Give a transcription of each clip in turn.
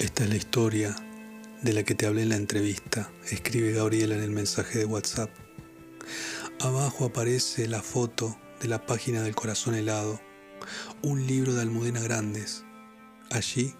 Esta es la historia de la que te hablé en la entrevista, escribe Gabriela en el mensaje de WhatsApp. Abajo aparece la foto de la página del corazón helado, un libro de Almudena Grandes. Allí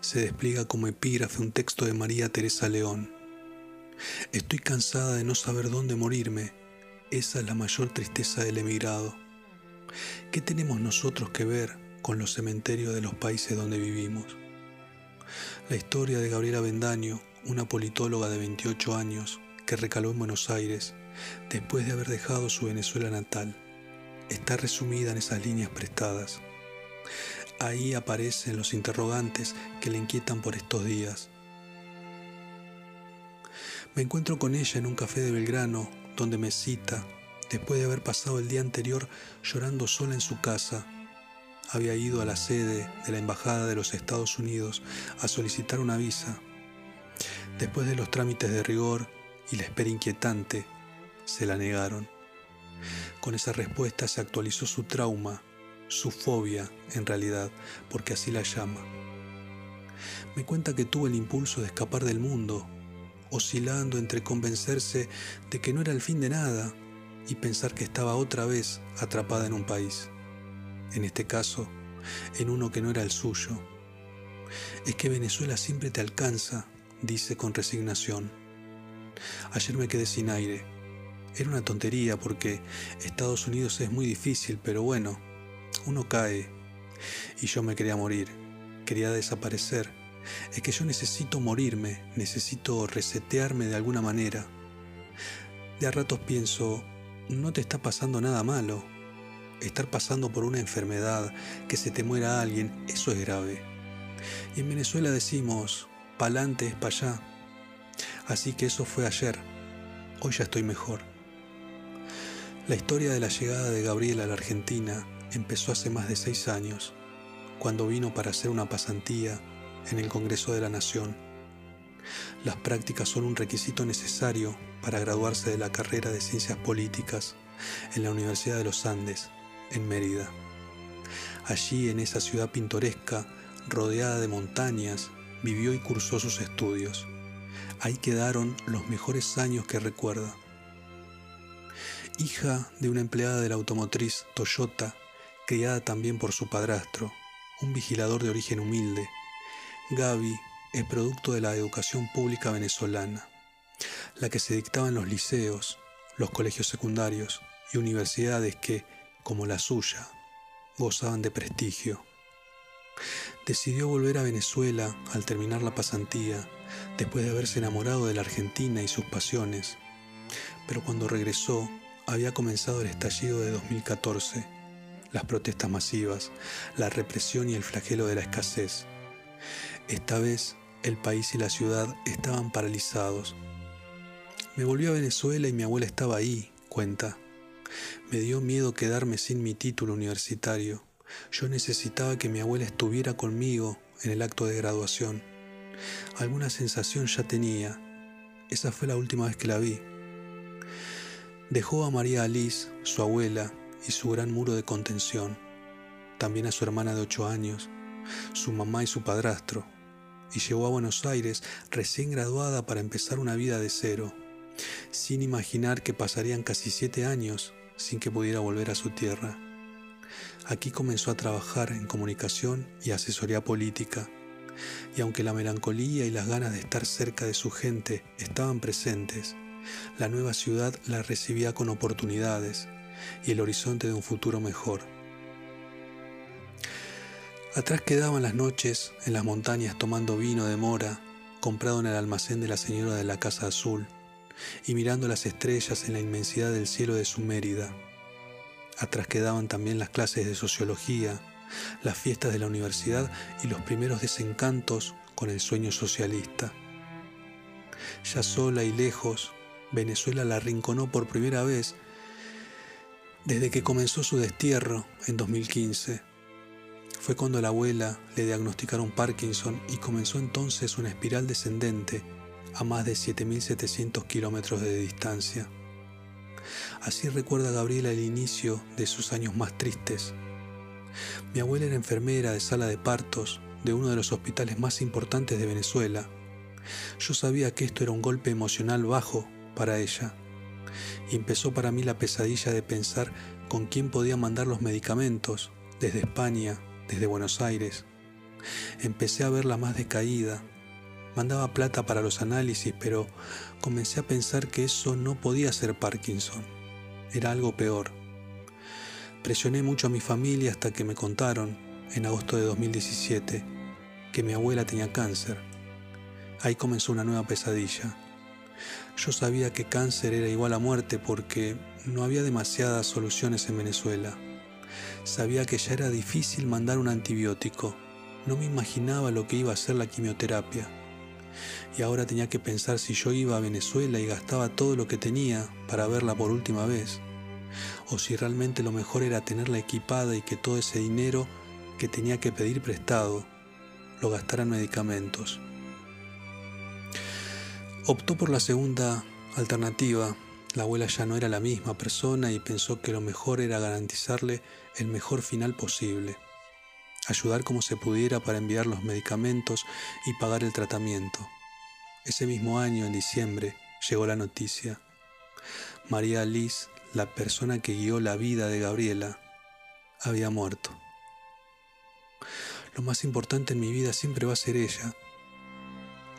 se despliega como epígrafe un texto de María Teresa León. Estoy cansada de no saber dónde morirme. Esa es la mayor tristeza del emigrado. ¿Qué tenemos nosotros que ver con los cementerios de los países donde vivimos? La historia de Gabriela Bendaño, una politóloga de 28 años que recaló en Buenos Aires después de haber dejado su Venezuela natal, está resumida en esas líneas prestadas. Ahí aparecen los interrogantes que le inquietan por estos días. Me encuentro con ella en un café de Belgrano, donde me cita, después de haber pasado el día anterior llorando sola en su casa. Había ido a la sede de la Embajada de los Estados Unidos a solicitar una visa. Después de los trámites de rigor y la espera inquietante, se la negaron. Con esa respuesta se actualizó su trauma, su fobia en realidad, porque así la llama. Me cuenta que tuvo el impulso de escapar del mundo, oscilando entre convencerse de que no era el fin de nada y pensar que estaba otra vez atrapada en un país, en este caso, en uno que no era el suyo. Es que Venezuela siempre te alcanza, dice con resignación. Ayer me quedé sin aire era una tontería porque Estados Unidos es muy difícil, pero bueno, uno cae. Y yo me quería morir, quería desaparecer. Es que yo necesito morirme, necesito resetearme de alguna manera. De a ratos pienso, no te está pasando nada malo. Estar pasando por una enfermedad, que se te muera alguien, eso es grave. Y en Venezuela decimos, pa'lante es pa' allá. Así que eso fue ayer. Hoy ya estoy mejor. La historia de la llegada de Gabriela a la Argentina empezó hace más de seis años, cuando vino para hacer una pasantía en el Congreso de la Nación. Las prácticas son un requisito necesario para graduarse de la carrera de Ciencias Políticas en la Universidad de los Andes, en Mérida. Allí, en esa ciudad pintoresca, rodeada de montañas, vivió y cursó sus estudios. Ahí quedaron los mejores años que recuerda hija de una empleada de la automotriz Toyota, criada también por su padrastro, un vigilador de origen humilde. Gaby es producto de la educación pública venezolana, la que se dictaba en los liceos, los colegios secundarios y universidades que, como la suya, gozaban de prestigio. Decidió volver a Venezuela al terminar la pasantía, después de haberse enamorado de la Argentina y sus pasiones, pero cuando regresó había comenzado el estallido de 2014, las protestas masivas, la represión y el flagelo de la escasez. Esta vez el país y la ciudad estaban paralizados. Me volví a Venezuela y mi abuela estaba ahí, cuenta. Me dio miedo quedarme sin mi título universitario. Yo necesitaba que mi abuela estuviera conmigo en el acto de graduación. Alguna sensación ya tenía. Esa fue la última vez que la vi. Dejó a María Alice, su abuela, y su gran muro de contención, también a su hermana de ocho años, su mamá y su padrastro, y llegó a Buenos Aires recién graduada para empezar una vida de cero, sin imaginar que pasarían casi siete años sin que pudiera volver a su tierra. Aquí comenzó a trabajar en comunicación y asesoría política, y aunque la melancolía y las ganas de estar cerca de su gente estaban presentes, la nueva ciudad la recibía con oportunidades y el horizonte de un futuro mejor. Atrás quedaban las noches en las montañas tomando vino de mora, comprado en el almacén de la señora de la Casa Azul, y mirando las estrellas en la inmensidad del cielo de su Mérida. Atrás quedaban también las clases de sociología, las fiestas de la universidad y los primeros desencantos con el sueño socialista. Ya sola y lejos, Venezuela la arrinconó por primera vez desde que comenzó su destierro en 2015. Fue cuando la abuela le diagnosticaron Parkinson y comenzó entonces una espiral descendente a más de 7.700 kilómetros de distancia. Así recuerda Gabriela el inicio de sus años más tristes. Mi abuela era enfermera de sala de partos de uno de los hospitales más importantes de Venezuela. Yo sabía que esto era un golpe emocional bajo para ella. Y empezó para mí la pesadilla de pensar con quién podía mandar los medicamentos, desde España, desde Buenos Aires. Empecé a verla más decaída. Mandaba plata para los análisis, pero comencé a pensar que eso no podía ser Parkinson. Era algo peor. Presioné mucho a mi familia hasta que me contaron, en agosto de 2017, que mi abuela tenía cáncer. Ahí comenzó una nueva pesadilla. Yo sabía que cáncer era igual a muerte porque no había demasiadas soluciones en Venezuela. Sabía que ya era difícil mandar un antibiótico. No me imaginaba lo que iba a ser la quimioterapia. Y ahora tenía que pensar si yo iba a Venezuela y gastaba todo lo que tenía para verla por última vez. O si realmente lo mejor era tenerla equipada y que todo ese dinero que tenía que pedir prestado lo gastara en medicamentos. Optó por la segunda alternativa. La abuela ya no era la misma persona y pensó que lo mejor era garantizarle el mejor final posible. Ayudar como se pudiera para enviar los medicamentos y pagar el tratamiento. Ese mismo año, en diciembre, llegó la noticia. María Liz, la persona que guió la vida de Gabriela, había muerto. Lo más importante en mi vida siempre va a ser ella,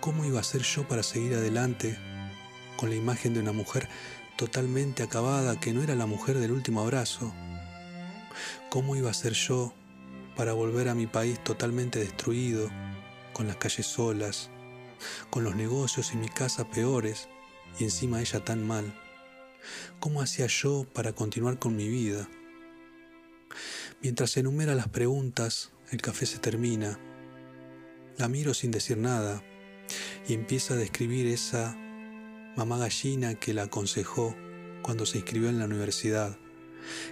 ¿Cómo iba a ser yo para seguir adelante con la imagen de una mujer totalmente acabada que no era la mujer del último abrazo? ¿Cómo iba a ser yo para volver a mi país totalmente destruido, con las calles solas, con los negocios y mi casa peores y encima ella tan mal? ¿Cómo hacía yo para continuar con mi vida? Mientras enumera las preguntas, el café se termina. La miro sin decir nada, y empieza a describir esa mamá gallina que la aconsejó cuando se inscribió en la universidad,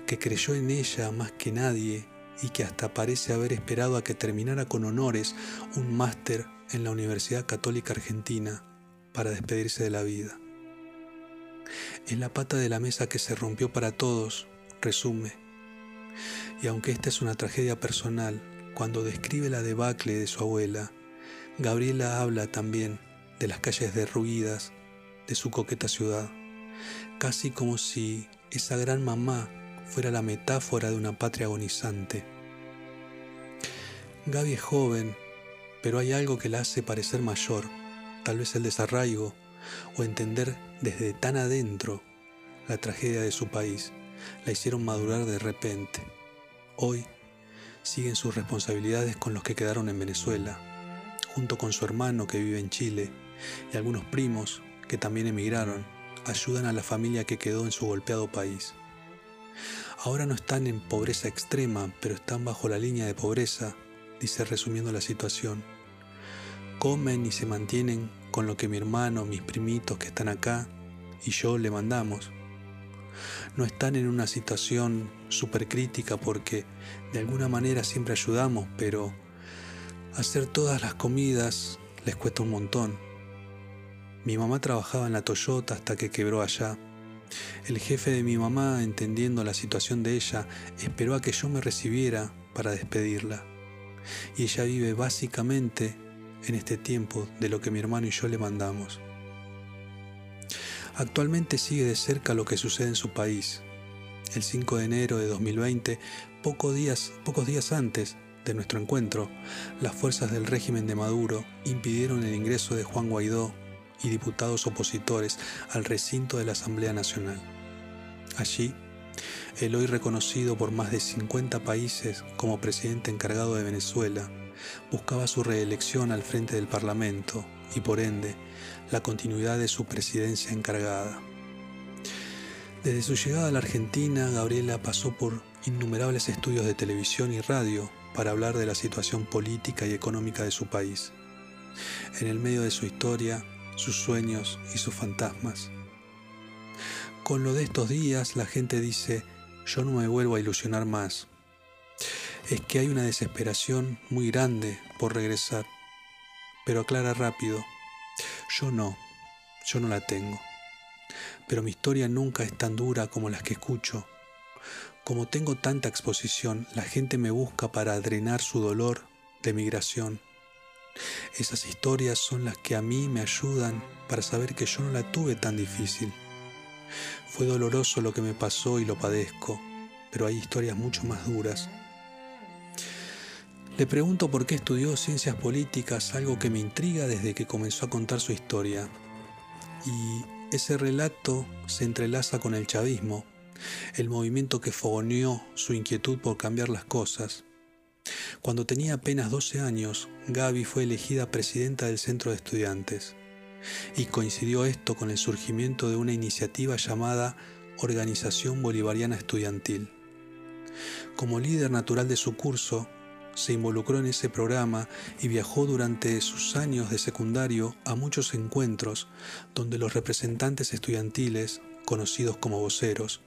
que creyó en ella más que nadie y que hasta parece haber esperado a que terminara con honores un máster en la Universidad Católica Argentina para despedirse de la vida. Es la pata de la mesa que se rompió para todos, resume. Y aunque esta es una tragedia personal, cuando describe la debacle de su abuela, Gabriela habla también de las calles derruidas de su coqueta ciudad, casi como si esa gran mamá fuera la metáfora de una patria agonizante. Gaby es joven, pero hay algo que la hace parecer mayor, tal vez el desarraigo o entender desde tan adentro la tragedia de su país, la hicieron madurar de repente. Hoy siguen sus responsabilidades con los que quedaron en Venezuela junto con su hermano que vive en Chile y algunos primos que también emigraron, ayudan a la familia que quedó en su golpeado país. Ahora no están en pobreza extrema, pero están bajo la línea de pobreza, dice resumiendo la situación. Comen y se mantienen con lo que mi hermano, mis primitos que están acá y yo le mandamos. No están en una situación súper crítica porque de alguna manera siempre ayudamos, pero Hacer todas las comidas les cuesta un montón. Mi mamá trabajaba en la Toyota hasta que quebró allá. El jefe de mi mamá, entendiendo la situación de ella, esperó a que yo me recibiera para despedirla. Y ella vive básicamente en este tiempo de lo que mi hermano y yo le mandamos. Actualmente sigue de cerca lo que sucede en su país. El 5 de enero de 2020, pocos días, pocos días antes, de nuestro encuentro, las fuerzas del régimen de Maduro impidieron el ingreso de Juan Guaidó y diputados opositores al recinto de la Asamblea Nacional. Allí, el hoy reconocido por más de 50 países como presidente encargado de Venezuela, buscaba su reelección al frente del Parlamento y por ende la continuidad de su presidencia encargada. Desde su llegada a la Argentina, Gabriela pasó por innumerables estudios de televisión y radio para hablar de la situación política y económica de su país, en el medio de su historia, sus sueños y sus fantasmas. Con lo de estos días la gente dice, yo no me vuelvo a ilusionar más. Es que hay una desesperación muy grande por regresar, pero aclara rápido, yo no, yo no la tengo. Pero mi historia nunca es tan dura como las que escucho como tengo tanta exposición, la gente me busca para drenar su dolor de migración. Esas historias son las que a mí me ayudan para saber que yo no la tuve tan difícil. Fue doloroso lo que me pasó y lo padezco, pero hay historias mucho más duras. Le pregunto por qué estudió ciencias políticas, algo que me intriga desde que comenzó a contar su historia. Y ese relato se entrelaza con el chavismo, el movimiento que fogoneó su inquietud por cambiar las cosas. Cuando tenía apenas 12 años, Gaby fue elegida presidenta del centro de estudiantes, y coincidió esto con el surgimiento de una iniciativa llamada Organización Bolivariana Estudiantil. Como líder natural de su curso, se involucró en ese programa y viajó durante sus años de secundario a muchos encuentros donde los representantes estudiantiles, conocidos como voceros,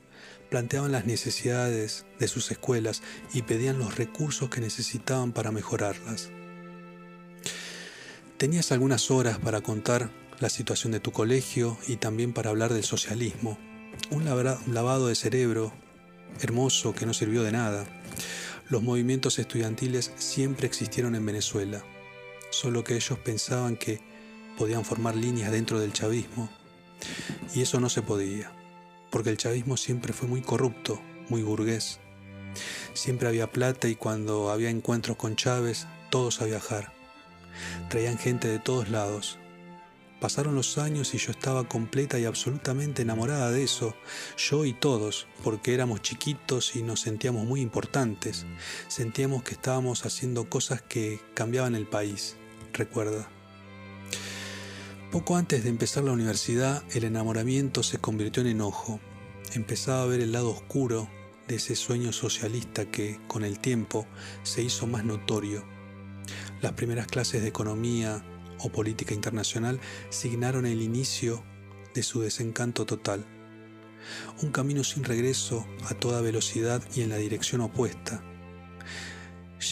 planteaban las necesidades de sus escuelas y pedían los recursos que necesitaban para mejorarlas. Tenías algunas horas para contar la situación de tu colegio y también para hablar del socialismo, un lavado de cerebro hermoso que no sirvió de nada. Los movimientos estudiantiles siempre existieron en Venezuela, solo que ellos pensaban que podían formar líneas dentro del chavismo, y eso no se podía porque el chavismo siempre fue muy corrupto, muy burgués. Siempre había plata y cuando había encuentros con Chávez, todos a viajar. Traían gente de todos lados. Pasaron los años y yo estaba completa y absolutamente enamorada de eso, yo y todos, porque éramos chiquitos y nos sentíamos muy importantes. Sentíamos que estábamos haciendo cosas que cambiaban el país, recuerda. Poco antes de empezar la universidad, el enamoramiento se convirtió en enojo. Empezaba a ver el lado oscuro de ese sueño socialista que, con el tiempo, se hizo más notorio. Las primeras clases de economía o política internacional signaron el inicio de su desencanto total. Un camino sin regreso a toda velocidad y en la dirección opuesta.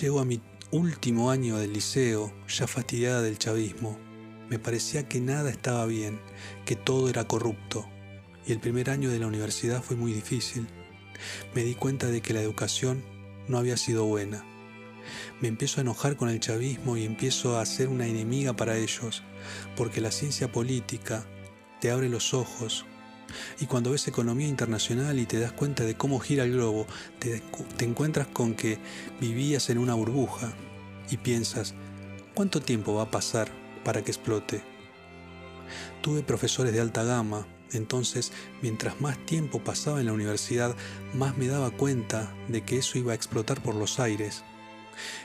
Llego a mi último año del liceo, ya fastidiada del chavismo, me parecía que nada estaba bien, que todo era corrupto. Y el primer año de la universidad fue muy difícil. Me di cuenta de que la educación no había sido buena. Me empiezo a enojar con el chavismo y empiezo a ser una enemiga para ellos, porque la ciencia política te abre los ojos. Y cuando ves economía internacional y te das cuenta de cómo gira el globo, te, te encuentras con que vivías en una burbuja y piensas, ¿cuánto tiempo va a pasar para que explote. Tuve profesores de alta gama, entonces mientras más tiempo pasaba en la universidad, más me daba cuenta de que eso iba a explotar por los aires.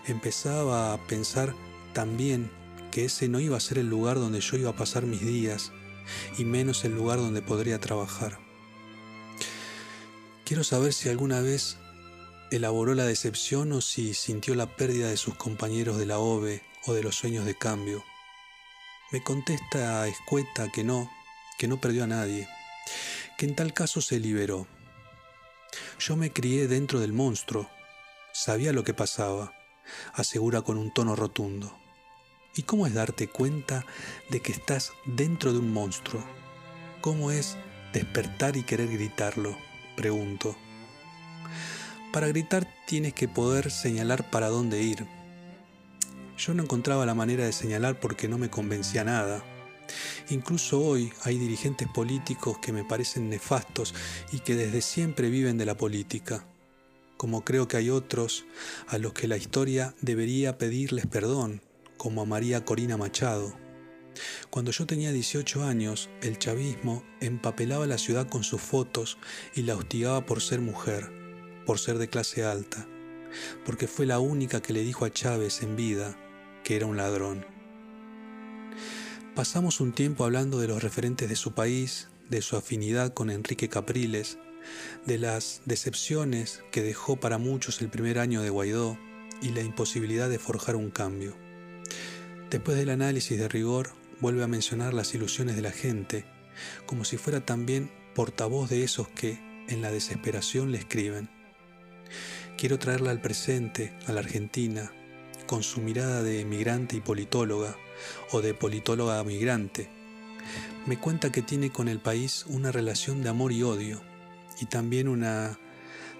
Empezaba a pensar también que ese no iba a ser el lugar donde yo iba a pasar mis días, y menos el lugar donde podría trabajar. Quiero saber si alguna vez elaboró la decepción o si sintió la pérdida de sus compañeros de la OVE o de los sueños de cambio. Me contesta escueta que no, que no perdió a nadie, que en tal caso se liberó. Yo me crié dentro del monstruo, sabía lo que pasaba, asegura con un tono rotundo. ¿Y cómo es darte cuenta de que estás dentro de un monstruo? ¿Cómo es despertar y querer gritarlo? Pregunto. Para gritar tienes que poder señalar para dónde ir, yo no encontraba la manera de señalar porque no me convencía nada. Incluso hoy hay dirigentes políticos que me parecen nefastos y que desde siempre viven de la política, como creo que hay otros a los que la historia debería pedirles perdón, como a María Corina Machado. Cuando yo tenía 18 años, el chavismo empapelaba la ciudad con sus fotos y la hostigaba por ser mujer, por ser de clase alta, porque fue la única que le dijo a Chávez en vida que era un ladrón. Pasamos un tiempo hablando de los referentes de su país, de su afinidad con Enrique Capriles, de las decepciones que dejó para muchos el primer año de Guaidó y la imposibilidad de forjar un cambio. Después del análisis de rigor, vuelve a mencionar las ilusiones de la gente, como si fuera también portavoz de esos que, en la desesperación, le escriben. Quiero traerla al presente, a la Argentina, con su mirada de emigrante y politóloga, o de politóloga migrante. Me cuenta que tiene con el país una relación de amor y odio, y también una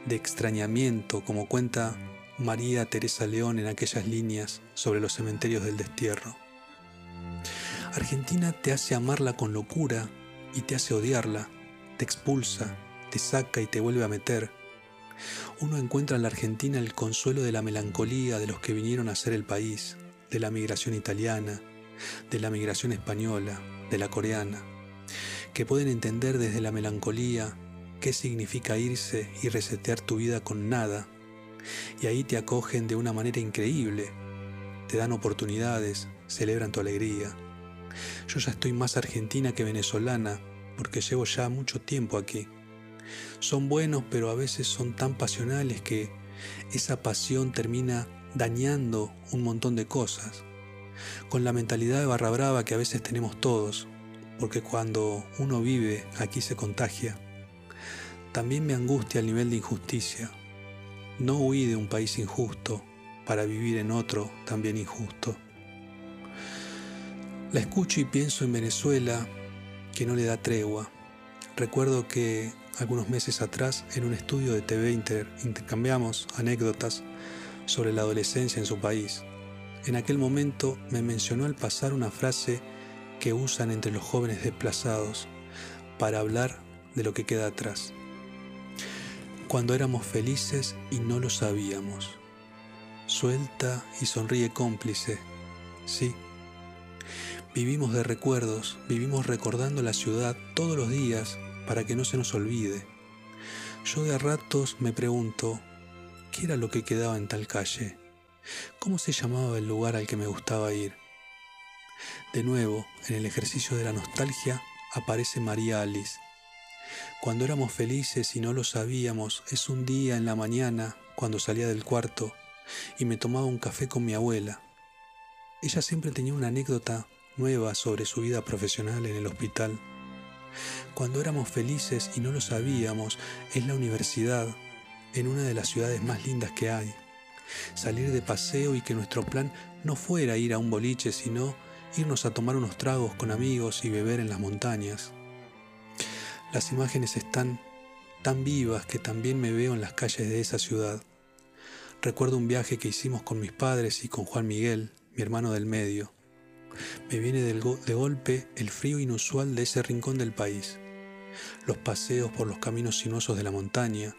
de extrañamiento, como cuenta María Teresa León en aquellas líneas sobre los cementerios del destierro. Argentina te hace amarla con locura y te hace odiarla, te expulsa, te saca y te vuelve a meter. Uno encuentra en la Argentina el consuelo de la melancolía de los que vinieron a ser el país, de la migración italiana, de la migración española, de la coreana, que pueden entender desde la melancolía qué significa irse y resetear tu vida con nada. Y ahí te acogen de una manera increíble, te dan oportunidades, celebran tu alegría. Yo ya estoy más argentina que venezolana porque llevo ya mucho tiempo aquí. Son buenos, pero a veces son tan pasionales que esa pasión termina dañando un montón de cosas. Con la mentalidad de barra brava que a veces tenemos todos, porque cuando uno vive aquí se contagia. También me angustia el nivel de injusticia. No huí de un país injusto para vivir en otro también injusto. La escucho y pienso en Venezuela que no le da tregua. Recuerdo que algunos meses atrás en un estudio de TV intercambiamos anécdotas sobre la adolescencia en su país. En aquel momento me mencionó al pasar una frase que usan entre los jóvenes desplazados para hablar de lo que queda atrás. Cuando éramos felices y no lo sabíamos. Suelta y sonríe cómplice. Sí, Vivimos de recuerdos, vivimos recordando la ciudad todos los días para que no se nos olvide. Yo de a ratos me pregunto, ¿qué era lo que quedaba en tal calle? ¿Cómo se llamaba el lugar al que me gustaba ir? De nuevo, en el ejercicio de la nostalgia, aparece María Alice. Cuando éramos felices y no lo sabíamos, es un día en la mañana, cuando salía del cuarto, y me tomaba un café con mi abuela. Ella siempre tenía una anécdota nueva sobre su vida profesional en el hospital. Cuando éramos felices y no lo sabíamos, es la universidad, en una de las ciudades más lindas que hay. Salir de paseo y que nuestro plan no fuera ir a un boliche, sino irnos a tomar unos tragos con amigos y beber en las montañas. Las imágenes están tan vivas que también me veo en las calles de esa ciudad. Recuerdo un viaje que hicimos con mis padres y con Juan Miguel, mi hermano del medio. Me viene de golpe el frío inusual de ese rincón del país, los paseos por los caminos sinuosos de la montaña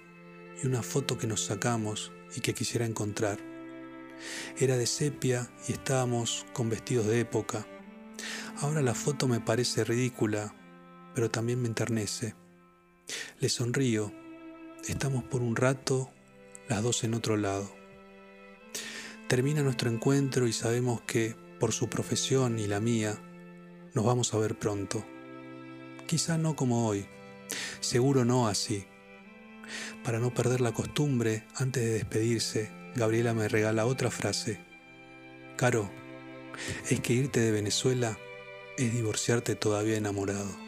y una foto que nos sacamos y que quisiera encontrar. Era de sepia y estábamos con vestidos de época. Ahora la foto me parece ridícula, pero también me enternece. Le sonrío. Estamos por un rato las dos en otro lado. Termina nuestro encuentro y sabemos que por su profesión y la mía, nos vamos a ver pronto. Quizá no como hoy, seguro no así. Para no perder la costumbre, antes de despedirse, Gabriela me regala otra frase. Caro, es que irte de Venezuela es divorciarte todavía enamorado.